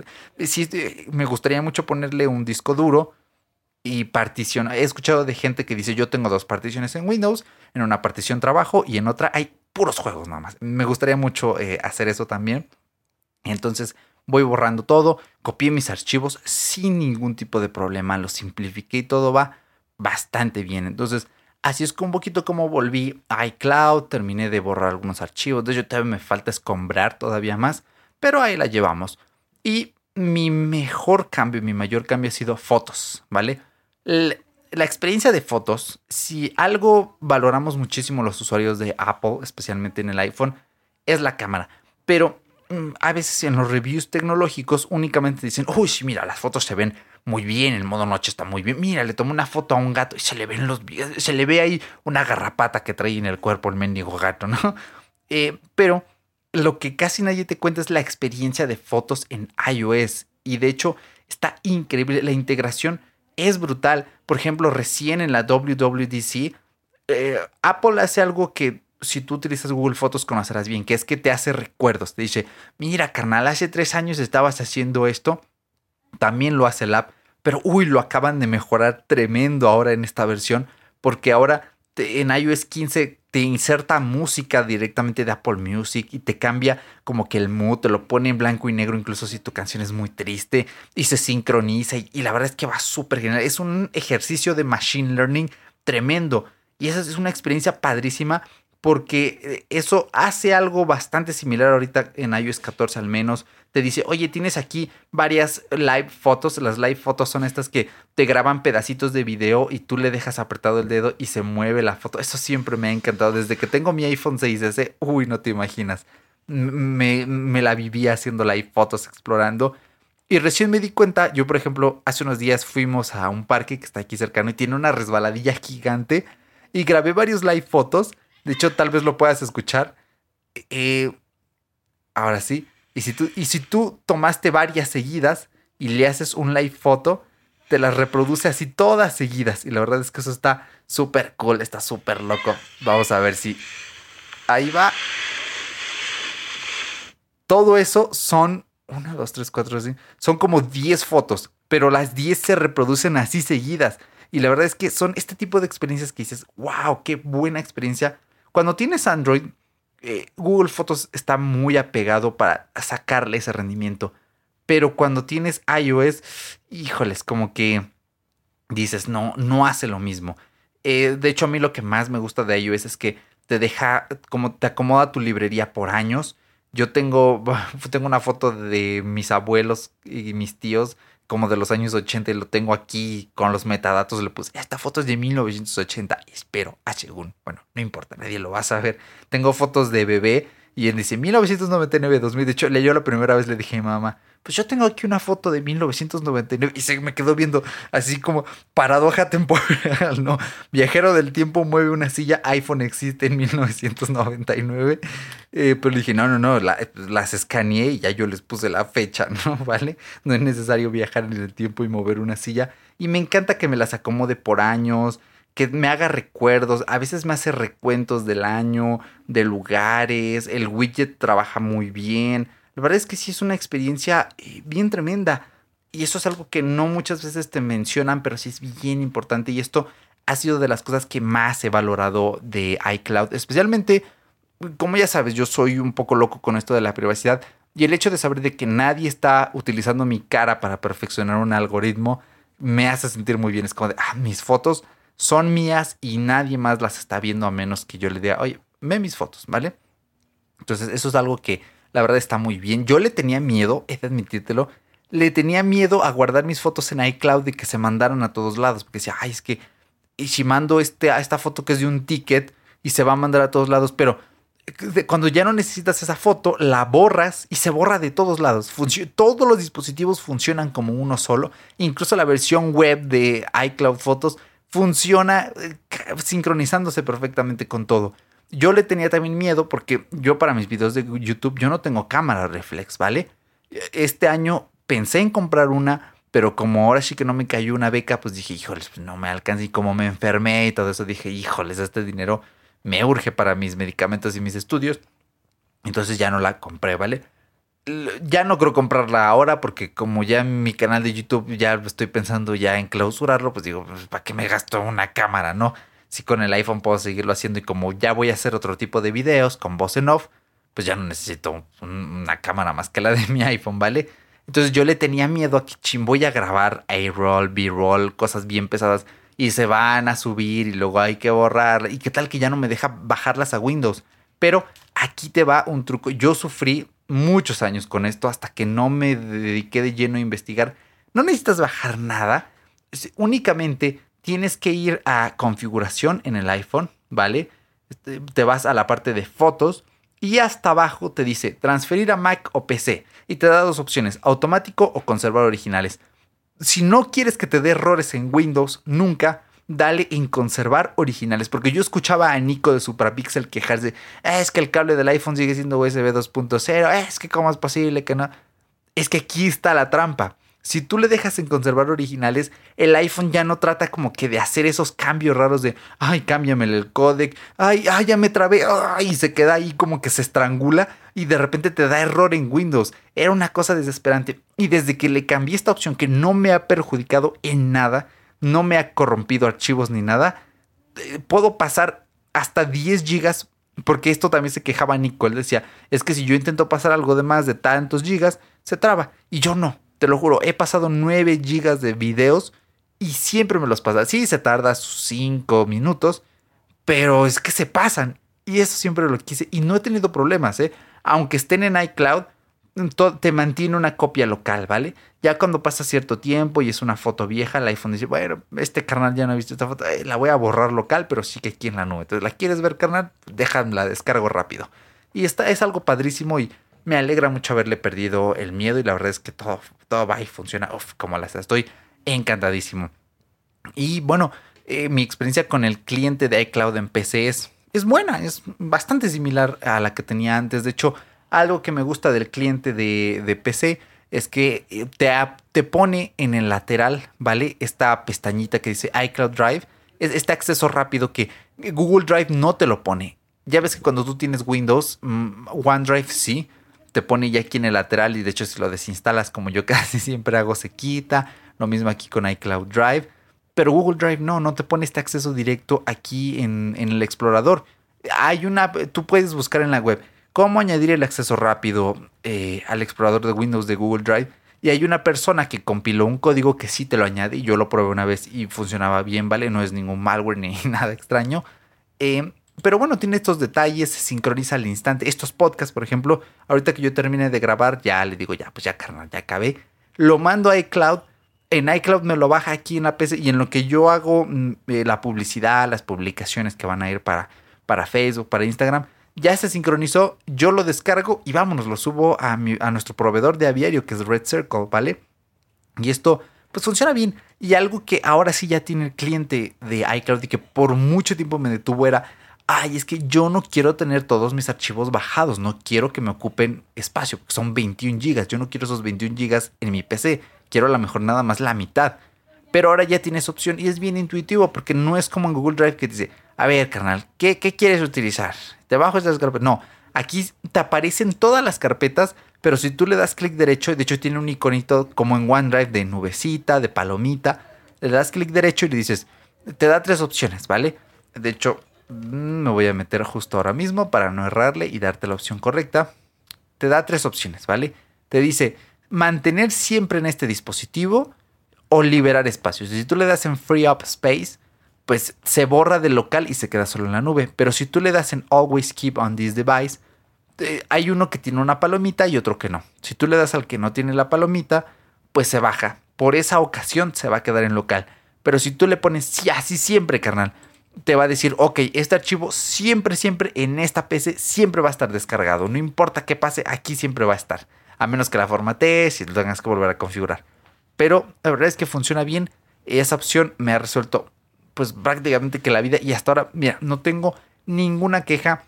sí me gustaría mucho ponerle un disco duro y particiona. He escuchado de gente que dice yo tengo dos particiones en Windows, en una partición trabajo y en otra hay puros juegos nada más. Me gustaría mucho eh, hacer eso también. Entonces voy borrando todo, copié mis archivos sin ningún tipo de problema, lo simplifiqué y todo va bastante bien. Entonces así es un poquito como volví a iCloud, terminé de borrar algunos archivos. De hecho todavía me falta escombrar todavía más, pero ahí la llevamos. Y mi mejor cambio, mi mayor cambio ha sido fotos, ¿vale? La experiencia de fotos, si algo valoramos muchísimo los usuarios de Apple, especialmente en el iPhone, es la cámara. Pero mm, a veces en los reviews tecnológicos únicamente dicen, uy, mira, las fotos se ven muy bien, el modo noche está muy bien. Mira, le tomé una foto a un gato y se le ven los se le ve ahí una garrapata que trae en el cuerpo el mendigo gato, ¿no? Eh, pero lo que casi nadie te cuenta es la experiencia de fotos en iOS. Y de hecho, está increíble. La integración es brutal. Por ejemplo, recién en la WWDC, eh, Apple hace algo que si tú utilizas Google Fotos conocerás bien, que es que te hace recuerdos. Te dice, mira, carnal, hace tres años estabas haciendo esto. También lo hace el app. Pero, uy, lo acaban de mejorar tremendo ahora en esta versión. Porque ahora en iOS 15 te inserta música directamente de Apple Music y te cambia como que el mood, te lo pone en blanco y negro incluso si tu canción es muy triste y se sincroniza y, la verdad es que va súper genial. Es un ejercicio de machine learning tremendo y esa es una experiencia padrísima porque eh, eso hace algo bastante similar ahorita en iOS 14 al menos. Te dice, oye, tienes aquí varias live fotos. Las live fotos son estas que te graban pedacitos de video y tú le dejas apretado el dedo y se mueve la foto. Eso siempre me ha encantado. Desde que tengo mi iPhone 6S, uy, no te imaginas. Me, me la vivía haciendo live fotos, explorando. Y recién me di cuenta, yo por ejemplo, hace unos días fuimos a un parque que está aquí cercano y tiene una resbaladilla gigante y grabé varios live fotos de hecho, tal vez lo puedas escuchar. Eh, ahora sí. Y si, tú, y si tú tomaste varias seguidas y le haces un live foto, te las reproduce así todas seguidas. Y la verdad es que eso está súper cool, está súper loco. Vamos a ver si... Ahí va. Todo eso son... Una, dos, tres, cuatro, cinco. Son como 10 fotos, pero las 10 se reproducen así seguidas. Y la verdad es que son este tipo de experiencias que dices, wow, qué buena experiencia cuando tienes Android, eh, Google Fotos está muy apegado para sacarle ese rendimiento. Pero cuando tienes iOS, híjoles, como que dices, no, no hace lo mismo. Eh, de hecho, a mí lo que más me gusta de iOS es que te deja, como te acomoda tu librería por años. Yo tengo, tengo una foto de mis abuelos y mis tíos como de los años 80 y lo tengo aquí con los metadatos. Le puse, esta foto es de 1980. Espero, ah, según. Bueno, no importa, nadie lo va a saber. Tengo fotos de bebé y él dice 1999, 2000. De hecho, leyó la primera vez, le dije a mi mamá, pues yo tengo aquí una foto de 1999 y se me quedó viendo así como paradoja temporal, ¿no? Viajero del tiempo mueve una silla, iPhone existe en 1999, eh, pero le dije, no, no, no, las escaneé y ya yo les puse la fecha, ¿no? ¿Vale? No es necesario viajar en el tiempo y mover una silla. Y me encanta que me las acomode por años, que me haga recuerdos, a veces me hace recuentos del año, de lugares, el widget trabaja muy bien. La verdad es que sí es una experiencia eh, bien tremenda. Y eso es algo que no muchas veces te mencionan, pero sí es bien importante. Y esto ha sido de las cosas que más he valorado de iCloud. Especialmente, como ya sabes, yo soy un poco loco con esto de la privacidad. Y el hecho de saber de que nadie está utilizando mi cara para perfeccionar un algoritmo me hace sentir muy bien. Es como de, ah, mis fotos son mías y nadie más las está viendo a menos que yo le diga, oye, ve mis fotos, ¿vale? Entonces, eso es algo que la verdad está muy bien. Yo le tenía miedo, he de admitírtelo, le tenía miedo a guardar mis fotos en iCloud y que se mandaran a todos lados, porque decía, ay, es que, y si mando este, a esta foto que es de un ticket y se va a mandar a todos lados, pero cuando ya no necesitas esa foto, la borras y se borra de todos lados. todos los dispositivos funcionan como uno solo. Incluso la versión web de iCloud Fotos funciona eh, sincronizándose perfectamente con todo. Yo le tenía también miedo porque yo para mis videos de YouTube yo no tengo cámara reflex, ¿vale? Este año pensé en comprar una, pero como ahora sí que no me cayó una beca, pues dije, híjoles, pues no me alcanza y como me enfermé y todo eso, dije, híjoles, este dinero me urge para mis medicamentos y mis estudios. Entonces ya no la compré, ¿vale? Ya no creo comprarla ahora porque como ya mi canal de YouTube ya estoy pensando ya en clausurarlo, pues digo, pues, ¿para qué me gasto una cámara, no? Si con el iPhone puedo seguirlo haciendo y como ya voy a hacer otro tipo de videos con voz en off, pues ya no necesito una cámara más que la de mi iPhone, ¿vale? Entonces yo le tenía miedo a que ching, voy a grabar A-roll, B-roll, cosas bien pesadas y se van a subir y luego hay que borrar. ¿Y qué tal que ya no me deja bajarlas a Windows? Pero aquí te va un truco. Yo sufrí muchos años con esto hasta que no me dediqué de lleno a investigar. No necesitas bajar nada. Únicamente tienes que ir a configuración en el iPhone, ¿vale? Este, te vas a la parte de fotos y hasta abajo te dice transferir a Mac o PC y te da dos opciones, automático o conservar originales. Si no quieres que te dé errores en Windows, nunca dale en conservar originales. Porque yo escuchaba a Nico de Suprapixel quejarse, ah, es que el cable del iPhone sigue siendo USB 2.0, ah, es que cómo es posible que no. Es que aquí está la trampa. Si tú le dejas en conservar originales, el iPhone ya no trata como que de hacer esos cambios raros de, ay, cámbiame el codec, ay, ay, ya me trabé, ay, y se queda ahí como que se estrangula y de repente te da error en Windows. Era una cosa desesperante. Y desde que le cambié esta opción que no me ha perjudicado en nada, no me ha corrompido archivos ni nada. Eh, puedo pasar hasta 10 gigas, porque esto también se quejaba Nico. Él decía, es que si yo intento pasar algo de más de tantos gigas, se traba. Y yo no, te lo juro, he pasado 9 gigas de videos y siempre me los pasa. Sí, se tarda 5 minutos, pero es que se pasan. Y eso siempre lo quise. Y no he tenido problemas, ¿eh? Aunque estén en iCloud, te mantiene una copia local, ¿vale? Ya cuando pasa cierto tiempo y es una foto vieja, el iPhone dice, bueno, este carnal ya no ha visto esta foto, eh, la voy a borrar local, pero sí que aquí en la nube. Entonces, ¿la quieres ver, carnal? Déjala, descargo rápido. Y está, es algo padrísimo y me alegra mucho haberle perdido el miedo y la verdad es que todo, todo va y funciona uf, como la Estoy encantadísimo. Y bueno, eh, mi experiencia con el cliente de iCloud en PC es, es buena, es bastante similar a la que tenía antes. De hecho, algo que me gusta del cliente de, PC es que eh, te, te, pone en el lateral, ¿vale? Esta pestañita que dice iCloud Drive. Es este acceso rápido que Google Drive no te lo pone. Ya ves que cuando tú tienes Windows, mm, OneDrive sí, te pone ya aquí en el lateral y de hecho si lo desinstalas como yo casi siempre hago se quita. Lo mismo aquí con iCloud Drive. Pero Google Drive no, no te pone este acceso directo aquí en, en el explorador. Hay una, tú puedes buscar en la web cómo añadir el acceso rápido eh, al explorador de Windows de Google Drive. Y hay una persona que compiló un código que sí te lo añade. Y yo lo probé una vez y funcionaba bien, ¿vale? No es ningún malware ni nada extraño. Eh, pero bueno, tiene estos detalles, se sincroniza al instante. Estos podcasts, por ejemplo, ahorita que yo termine de grabar, ya le digo, ya, pues ya, carnal, ya acabé. Lo mando a iCloud. En iCloud me lo baja aquí en la PC y en lo que yo hago mm, eh, la publicidad, las publicaciones que van a ir para, para Facebook, para Instagram, ya se sincronizó, yo lo descargo y vámonos, lo subo a, nuestro proveedor de aviario que es Red Circle, ¿vale? Y esto pues funciona bien. Y algo que ahora sí ya tiene el cliente de iCloud y que por mucho tiempo me detuvo era, ay, es que yo no quiero tener todos mis archivos bajados, no quiero que me ocupen espacio, porque son 21 gigas, yo no quiero esos 21 gigas en mi PC, quiero a lo mejor nada más la mitad. Pero ahora ya tienes opción y es bien intuitivo porque no es como en Google Drive que dice, a ver, carnal, ¿qué, quieres utilizar? Debajo de estas carpetas. No, aquí te aparecen todas las carpetas, pero si tú le das clic derecho, de hecho tiene un iconito como en OneDrive de nubecita, de palomita, le das clic derecho y le dices, te da tres opciones, ¿vale? De hecho, mm, me voy a meter justo ahora mismo para no errarle y darte la opción correcta. Te da tres opciones, ¿vale? Te dice mantener siempre en este dispositivo o liberar espacios. Si tú le das en Free Up Space, pues se borra del local y se queda solo en la nube. Pero si tú le das en Always Keep on this device, eh, hay uno que tiene una palomita y otro que no. Si tú le das al que no tiene la palomita, pues se baja. Por esa ocasión se va a quedar en local. Pero si tú le pones sí, así siempre, carnal, te va a decir, ok, este archivo siempre, siempre en esta PC siempre va a estar descargado. No importa qué pase, aquí siempre va a estar. A menos que la formatees y lo tengas que volver a configurar. Pero la verdad es que funciona bien. Esa opción me ha resuelto pues prácticamente que la vida y hasta ahora, mira, no tengo ninguna queja.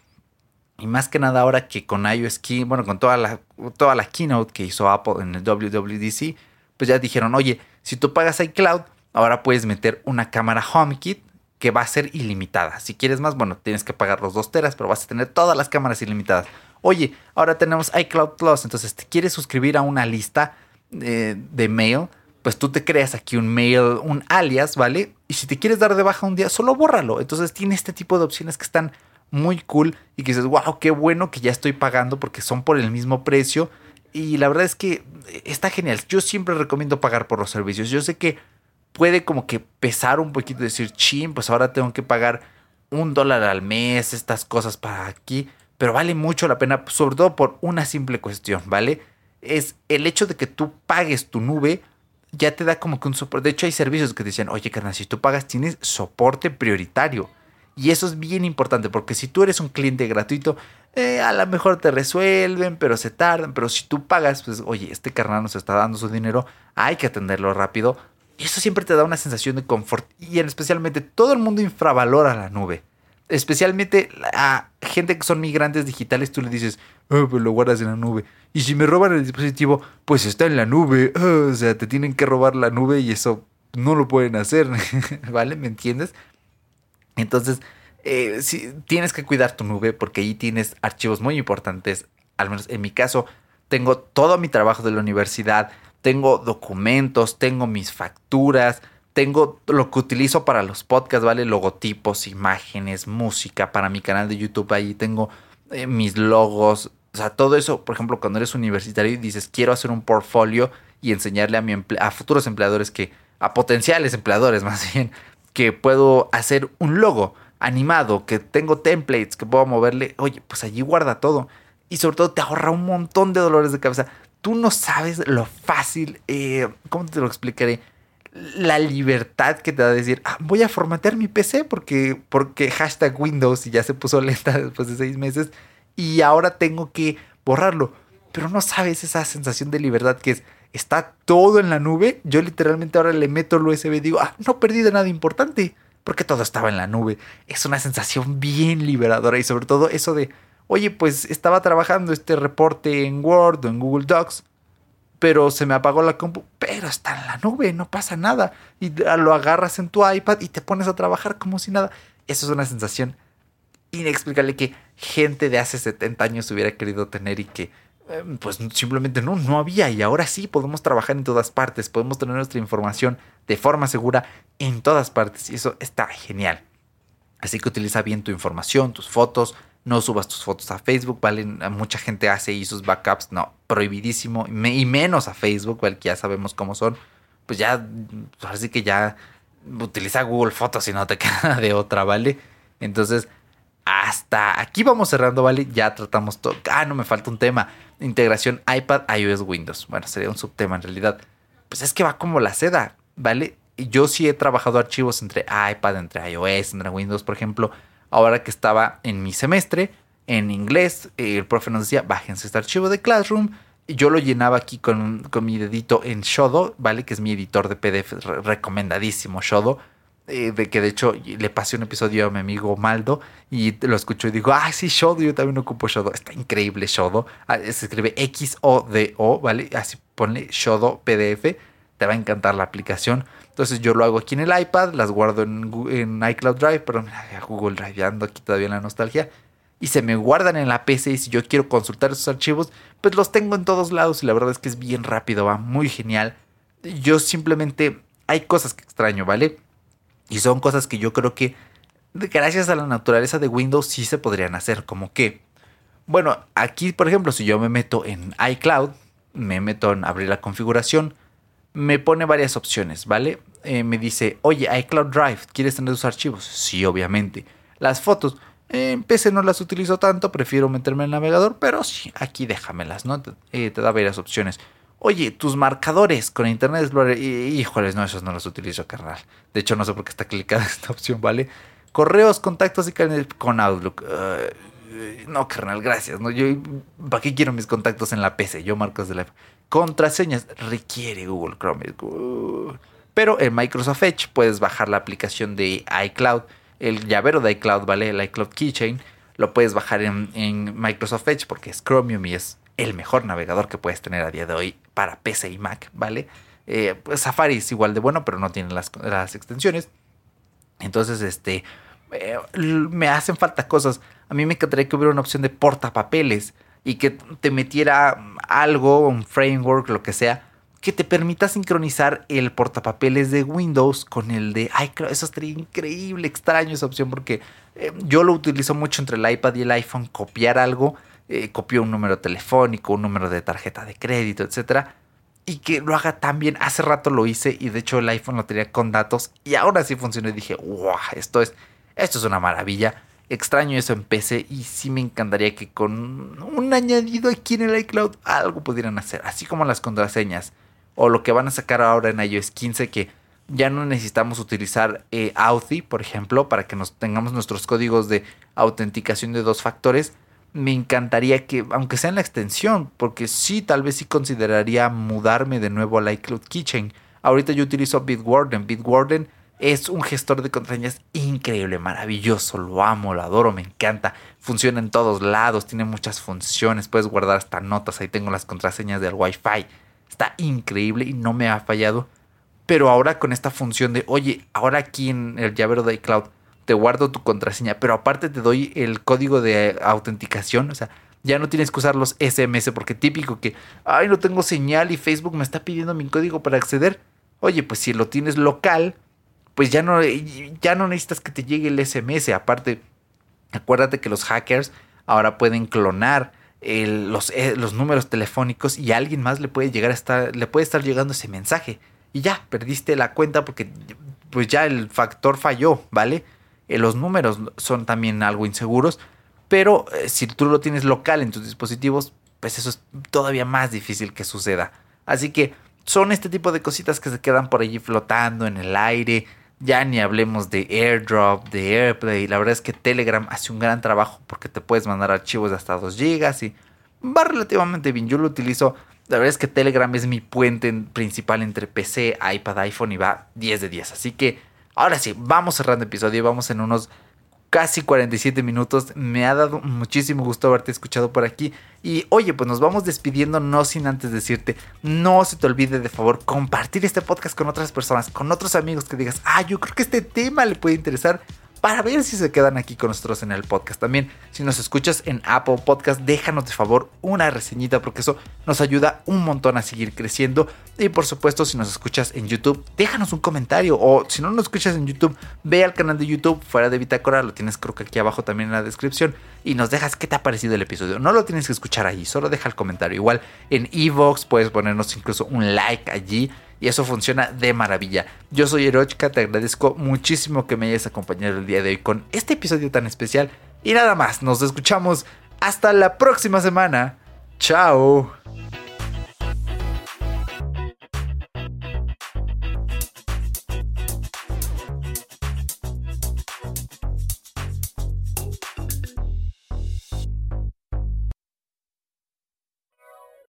Y más que nada ahora que con iOS Key, bueno, con toda la, toda la keynote que hizo Apple en el WWDC, pues ya dijeron, oye, si tú pagas iCloud, ahora puedes meter una cámara HomeKit que va a ser ilimitada. Si quieres más, bueno, tienes que pagar los 2 teras, pero vas a tener todas las cámaras ilimitadas. oye, ahora tenemos iCloud Plus, entonces te quieres suscribir a una lista eh, de mail, pues tú te creas aquí un mail, un alias, ¿vale? Y si te quieres dar de baja un día, solo bórralo. Entonces tiene este tipo de opciones que están muy cool y que dices, wow, qué bueno que ya estoy pagando porque son por el mismo precio. Y la verdad es que está genial. Yo siempre recomiendo pagar por los servicios. Yo sé que puede como que pesar un poquito decir, chin, pues ahora tengo que pagar un dólar al mes, estas cosas para aquí. Pero vale mucho la pena, sobre todo por una simple cuestión, ¿vale? Es el hecho de que tú pagues tu nube ya te da como que un soporte. De hecho, hay servicios que te dicen, oye, carnal, si tú pagas, tienes soporte prioritario. Y eso es bien importante porque si tú eres un cliente gratuito, eh, a lo mejor te resuelven, pero se tardan. Pero si tú pagas, pues oye, este carnal nos está dando su dinero, hay que atenderlo rápido. Y eso siempre te da una sensación de confort. Y especialmente todo el mundo infravalora la nube. Especialmente a gente que son migrantes digitales, tú le dices, oh, lo guardas en la nube. Y si me roban el dispositivo, pues está en la nube. Oh, o sea, te tienen que robar la nube y eso no lo pueden hacer. ¿Vale? ¿Me entiendes? Entonces, eh, tienes que cuidar tu nube porque ahí tienes archivos muy importantes. Al menos en mi caso, tengo todo mi trabajo de la universidad, tengo documentos, tengo mis facturas, tengo lo que utilizo para los podcasts, ¿vale? Logotipos, imágenes, música para mi canal de YouTube. Ahí tengo eh, mis logos. O sea, todo eso, por ejemplo, cuando eres universitario y dices, quiero hacer un portfolio y enseñarle a, mi a futuros empleadores que, a potenciales empleadores más bien, que puedo hacer un logo animado, que tengo templates, que puedo moverle, oye, pues allí guarda todo. Y sobre todo te ahorra un montón de dolores de cabeza. Tú no sabes lo fácil, eh, ¿cómo te lo explicaré? La libertad que te da decir, ah, voy a formatear mi PC porque, porque hashtag Windows y ya se puso lenta después de seis meses y ahora tengo que borrarlo. Pero no sabes esa sensación de libertad que es, está todo en la nube. Yo literalmente ahora le meto el USB y digo, ah, no perdí de nada importante, porque todo estaba en la nube. Es una sensación bien liberadora y sobre todo eso de, oye, pues estaba trabajando este reporte en Word o en Google Docs, pero se me apagó la compu, pero está en la nube, no pasa nada. Y lo agarras en tu iPad y te pones a trabajar como si nada. Eso es una sensación inexplicable que gente de hace 70 años hubiera querido tener y que Em, pues simplemente no, no había y ahora sí podemos trabajar en todas partes, podemos tener nuestra información de forma segura en todas partes y eso está genial. Así que utiliza bien tu información, tus fotos, no subas tus fotos a Facebook, ¿vale? Mucha gente hace y sus backups, no, prohibidísimo, y menos a Facebook, ¿vale? Que ya sabemos cómo son. Pues ya, ahora sí que ya utiliza Google Fotos y no te queda de otra, ¿vale? Entonces, hasta aquí vamos cerrando, ¿vale? Ya tratamos todo. Ah, no me falta un tema. Integración iPad, iOS, Windows. Bueno, sería un subtema en realidad. Pues es que va como la seda, ¿vale? Yo sí he trabajado archivos entre iPad, entre iOS, entre Windows, por ejemplo. Ahora que estaba en mi semestre, en inglés, el profe nos decía, bájense este archivo de Classroom. Yo lo llenaba aquí con, con mi dedito en Shodo, ¿vale? Que es mi editor de PDF recomendadísimo, Shodo eh, de que de hecho le pasé un episodio a mi amigo Maldo y lo escucho y digo, ah, sí, Shodo, yo también ocupo Shodo. Está increíble Shodo. Ah, se escribe X-O-D-O, ¿vale? Así ponle Shodo PDF. Te va a encantar la aplicación. Entonces yo lo hago aquí en el iPad, las guardo en, iCloud Drive, pero mira, Google Drive, ando aquí todavía en la nostalgia. Y se me guardan en la PC y si yo quiero consultar esos archivos, pues los tengo en todos lados y la verdad es que es bien rápido, va muy genial. Yo simplemente, hay cosas que extraño, ¿vale? Y son cosas que yo creo que gracias a la naturaleza de Windows sí se podrían hacer. Como que, bueno, aquí por ejemplo, si yo me meto en iCloud, me meto en abrir la configuración, me pone varias opciones, ¿vale? Eh, me dice, oye, iCloud Drive, ¿quieres tener tus archivos? Sí, obviamente. Las fotos, en PC no las utilizo tanto, prefiero meterme en el navegador, pero sí, aquí déjamelas, ¿no? Eh, te da varias opciones. Oye, tus marcadores con Internet Explorer. Híjoles, no, esos no los utilizo, carnal. De hecho, no sé por qué está clicada esta opción, ¿vale? Correos, contactos y con Outlook. no, carnal, gracias. No, yo, ¿Para qué quiero mis contactos en la PC? Yo marcos de la. Contraseñas requiere Google Chrome. Pero en Microsoft Edge puedes bajar la aplicación de iCloud, el llavero de iCloud, ¿vale? El iCloud Keychain. Lo puedes bajar en, en Microsoft Edge porque es Chromium y es el mejor navegador que puedes tener a día de hoy para PC y Mac, ¿vale? Eh, pues Safari es igual de bueno, pero no tiene las, extensiones. Entonces, este, eh, me hacen falta cosas. A mí me encantaría que hubiera una opción de portapapeles. y que te metiera algo, un framework, lo que sea, que te permita sincronizar el portapapeles de Windows con el de iCloud. Eso estaría increíble, extraño esa opción porque eh, yo lo utilizo mucho entre el iPad y el iPhone, copiar algo, eh, copio un número telefónico, un número de tarjeta de crédito, etcétera. Y que lo haga tan bien. Hace rato lo hice y de hecho el iPhone lo tenía con datos y ahora sí funciona. Y dije, wow, esto es, esto es una maravilla. Extraño eso en PC y sí me encantaría que con un añadido aquí en el iCloud algo pudieran hacer, así como las contraseñas o lo que van a sacar ahora en iOS 15 que ya no necesitamos utilizar eh, Authy, por ejemplo, para que nos tengamos nuestros códigos de autenticación de dos factores. Me encantaría que, aunque sea en la extensión, porque sí, tal vez sí consideraría mudarme de nuevo al iCloud Kitchen. Ahorita yo utilizo Bitwarden. Bitwarden es un gestor de contraseñas increíble, maravilloso, lo amo, lo adoro, me encanta. Funciona en todos lados, tiene muchas funciones, puedes guardar hasta notas, ahí tengo las contraseñas del Wi-Fi. Está increíble y no me ha fallado. Pero ahora con esta función de, oye, ahora aquí en el llavero de iCloud te guardo tu contraseña, pero aparte te doy el código de autenticación, o sea, ya no tienes que usar los SMS porque típico que, ay, no tengo señal y Facebook me está pidiendo mi código para acceder. Oye, pues si lo tienes local, pues ya no, ya no necesitas que te llegue el SMS. Aparte, acuérdate que los hackers ahora pueden clonar los, eh, los, números telefónicos y a alguien más le puede llegar a estar, le puede estar llegando ese mensaje. Y ya, perdiste la cuenta porque pues ya el factor falló, ¿vale? Eh, los números son también algo inseguros, pero eh, si tú lo tienes local en tus dispositivos, pues eso es todavía más difícil que suceda. Así que son este tipo de cositas que se quedan por allí flotando en el aire. Ya ni hablemos de airdrop, de AirPlay. La verdad es que Telegram hace un gran trabajo porque te puedes mandar archivos de hasta 2 GB y va relativamente bien. Yo lo utilizo. La verdad es que Telegram es mi puente principal entre PC, iPad, iPhone y va 10 de 10. Así que ahora sí, vamos cerrando el episodio y vamos en unos casi 47 minutos. Me ha dado muchísimo gusto haberte escuchado por aquí. Y oye, pues nos vamos despidiendo, no sin antes decirte, no se te olvide de favor compartir este podcast con otras personas, con otros amigos que digas, ah, yo creo que este tema le puede interesar para ver si se quedan aquí con nosotros en el podcast. También, si nos escuchas en Apple Podcast, déjanos de favor una reseñita porque eso nos ayuda un montón a seguir creciendo. Y por supuesto, si nos escuchas en YouTube, déjanos un comentario. O si no nos escuchas en YouTube, ve al canal de YouTube fuera de Bitácora, lo tienes creo que aquí abajo también en la descripción. Y nos dejas qué te ha parecido el episodio. No lo tienes que escuchar allí, solo deja el comentario. Igual en Evox puedes ponernos incluso un like allí y eso funciona de maravilla. Yo soy Erochka, te agradezco muchísimo que me hayas acompañado el día de hoy con este episodio tan especial. Y nada más, nos escuchamos hasta la próxima semana. Chao.